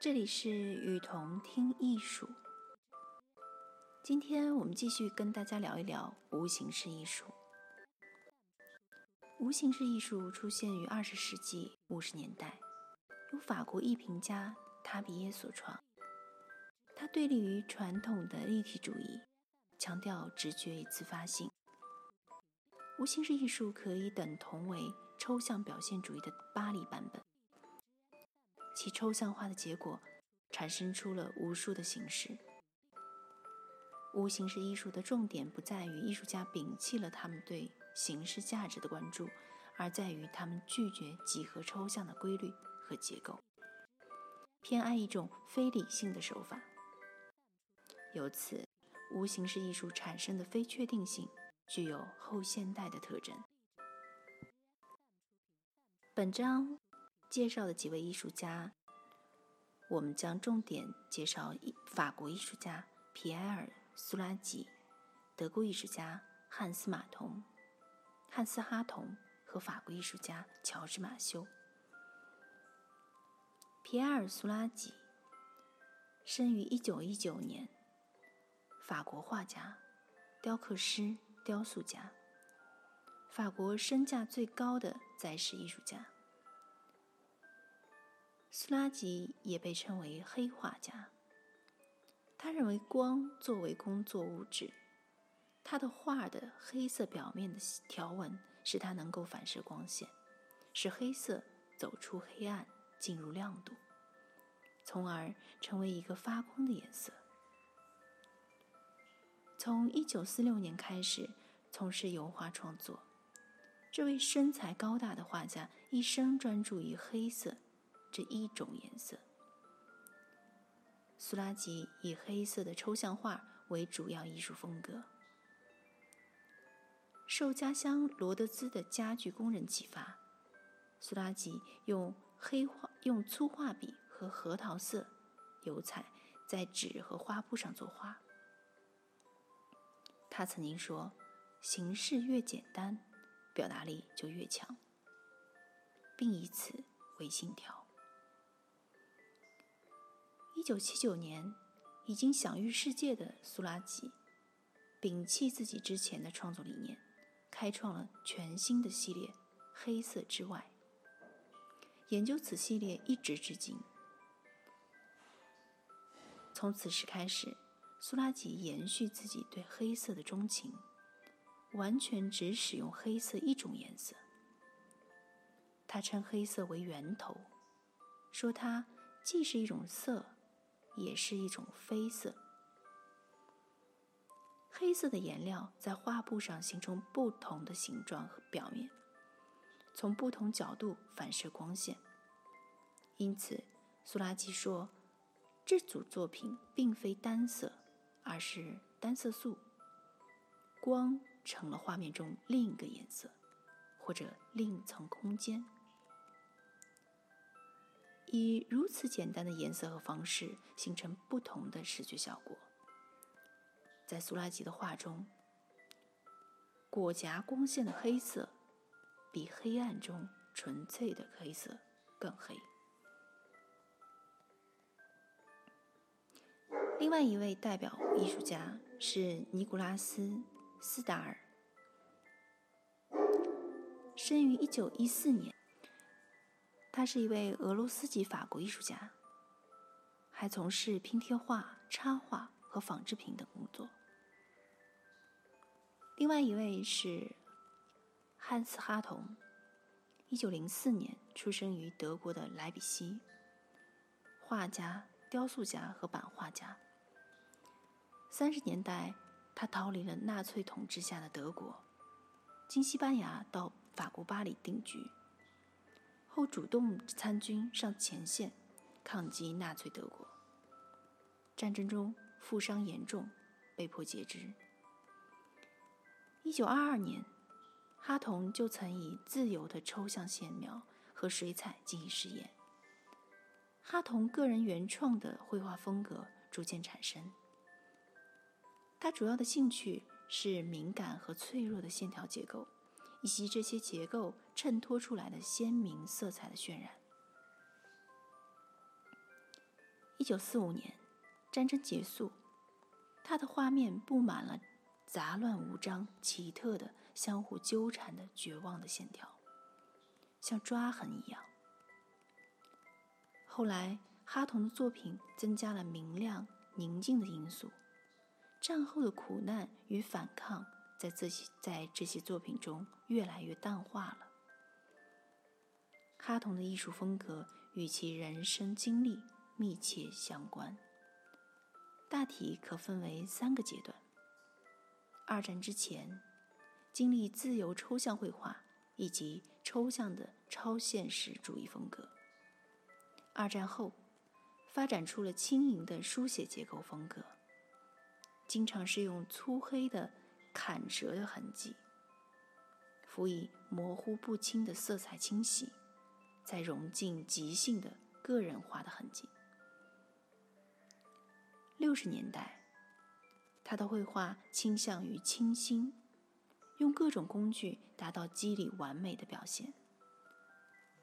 这里是雨桐听艺术。今天我们继续跟大家聊一聊无形式艺术。无形式艺术出现于二十世纪五十年代，由法国艺评家塔比耶所创。它对立于传统的立体主义，强调直觉与自发性。无形式艺术可以等同为抽象表现主义的巴黎版本。其抽象化的结果，产生出了无数的形式。无形式艺术的重点不在于艺术家摒弃了他们对形式价值的关注，而在于他们拒绝几何抽象的规律和结构，偏爱一种非理性的手法。由此，无形式艺术产生的非确定性具有后现代的特征。本章。介绍的几位艺术家，我们将重点介绍法国艺术家皮埃尔·苏拉吉、德国艺术家汉斯·马童、汉斯·哈同和法国艺术家乔治·马修。皮埃尔·苏拉吉生于1919年，法国画家、雕刻师、雕塑家，法国身价最高的在世艺术家。苏拉吉也被称为黑画家。他认为光作为工作物质，他的画的黑色表面的条纹使它能够反射光线，使黑色走出黑暗，进入亮度，从而成为一个发光的颜色。从1946年开始从事油画创作，这位身材高大的画家一生专注于黑色。这一种颜色，苏拉吉以黑色的抽象画为主要艺术风格。受家乡罗德兹的家具工人启发，苏拉吉用黑画、用粗画笔和核桃色油彩在纸和花布上作画。他曾经说：“形式越简单，表达力就越强。”并以此为信条。一九七九年，已经享誉世界的苏拉吉，摒弃自己之前的创作理念，开创了全新的系列——黑色之外。研究此系列一直至今。从此时开始，苏拉吉延续自己对黑色的钟情，完全只使用黑色一种颜色。他称黑色为源头，说它既是一种色。也是一种绯色。黑色的颜料在画布上形成不同的形状和表面，从不同角度反射光线。因此，苏拉基说，这组作品并非单色，而是单色素。光成了画面中另一个颜色，或者另一层空间。以如此简单的颜色和方式形成不同的视觉效果。在苏拉吉的画中，裹夹光线的黑色比黑暗中纯粹的黑色更黑。另外一位代表艺术家是尼古拉斯·斯达尔，生于一九一四年。他是一位俄罗斯籍法国艺术家，还从事拼贴画、插画和纺织品等工作。另外一位是汉斯·哈同，一九零四年出生于德国的莱比锡，画家、雕塑家和版画家。三十年代，他逃离了纳粹统治下的德国，经西班牙到法国巴黎定居。后主动参军上前线，抗击纳粹德国。战争中负伤严重，被迫截肢。一九二二年，哈同就曾以自由的抽象线描和水彩进行实验。哈同个人原创的绘画风格逐渐产生。他主要的兴趣是敏感和脆弱的线条结构。以及这些结构衬托出来的鲜明色彩的渲染。一九四五年，战争结束，他的画面布满了杂乱无章、奇特的、相互纠缠的、绝望的线条，像抓痕一样。后来，哈同的作品增加了明亮、宁静的因素，战后的苦难与反抗在这些在这些作品中越来越淡化了。哈同的艺术风格与其人生经历密切相关，大体可分为三个阶段：二战之前，经历自由抽象绘画以及抽象的超现实主义风格；二战后，发展出了轻盈的书写结构风格，经常是用粗黑的砍折的痕迹，辅以模糊不清的色彩清洗。再融进即兴的个人化的痕迹。六十年代，他的绘画倾向于清新，用各种工具达到肌理完美的表现。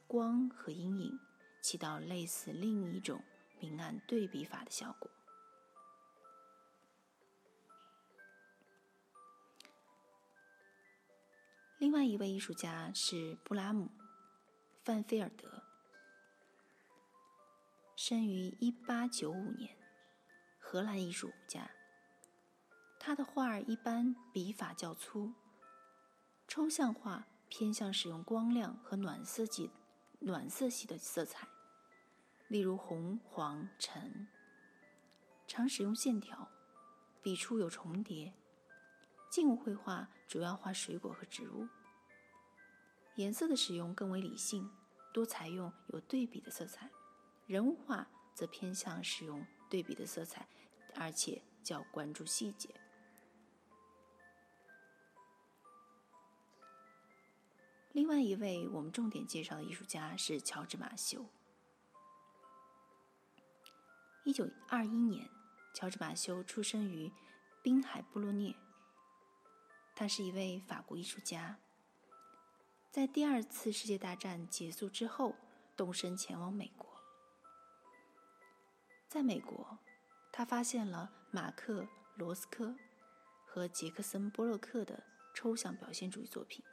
光和阴影起到类似另一种明暗对比法的效果。另外一位艺术家是布拉姆。范菲尔德生于一八九五年，荷兰艺术家。他的画儿一般笔法较粗，抽象画偏向使用光亮和暖色系、暖色系的色彩，例如红、黄、橙。常使用线条，笔触有重叠。静物绘画主要画水果和植物。颜色的使用更为理性，多采用有对比的色彩；人物画则偏向使用对比的色彩，而且较关注细节。另外一位我们重点介绍的艺术家是乔治·马修。一九二一年，乔治·马修出生于滨海布洛涅，他是一位法国艺术家。在第二次世界大战结束之后，动身前往美国。在美国，他发现了马克·罗斯科和杰克森·波洛克的抽象表现主义作品。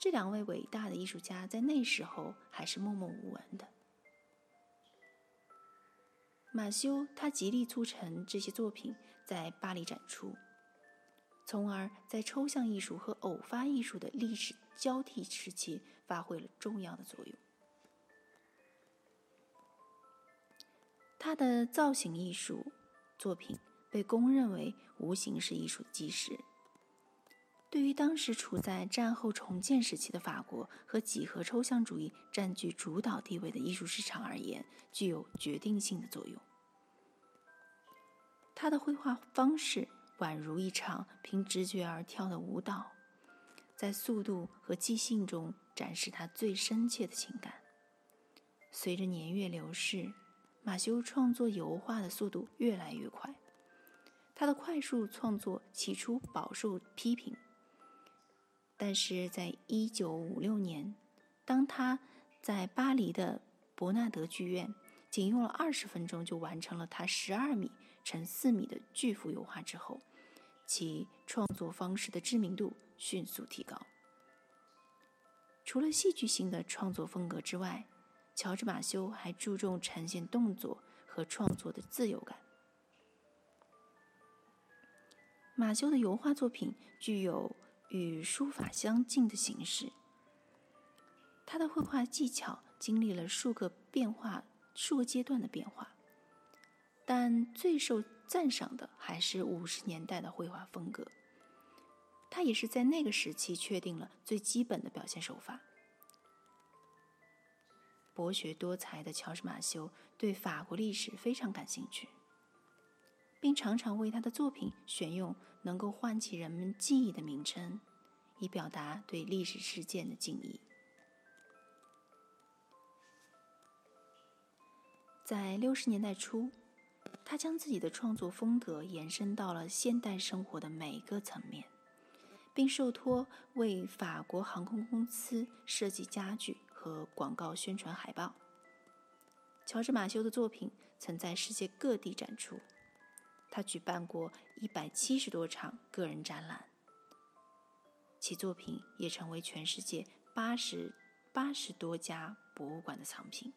这两位伟大的艺术家在那时候还是默默无闻的。马修他极力促成这些作品在巴黎展出。从而在抽象艺术和偶发艺术的历史交替时期发挥了重要的作用。他的造型艺术作品被公认为无形式艺术的基石，对于当时处在战后重建时期的法国和几何抽象主义占据主导地位的艺术市场而言，具有决定性的作用。他的绘画方式。宛如一场凭直觉而跳的舞蹈，在速度和即兴中展示他最深切的情感。随着年月流逝，马修创作油画的速度越来越快。他的快速创作起初饱受批评，但是在一九五六年，当他在巴黎的伯纳德剧院仅用了二十分钟就完成了他十二米乘四米的巨幅油画之后，其创作方式的知名度迅速提高。除了戏剧性的创作风格之外，乔治·马修还注重呈现动作和创作的自由感。马修的油画作品具有与书法相近的形式，他的绘画技巧经历了数个变化、数个阶段的变化，但最受。赞赏的还是五十年代的绘画风格，他也是在那个时期确定了最基本的表现手法。博学多才的乔治·马修对法国历史非常感兴趣，并常常为他的作品选用能够唤起人们记忆的名称，以表达对历史事件的敬意。在六十年代初。他将自己的创作风格延伸到了现代生活的每个层面，并受托为法国航空公司设计家具和广告宣传海报。乔治·马修的作品曾在世界各地展出，他举办过一百七十多场个人展览，其作品也成为全世界八十八十多家博物馆的藏品。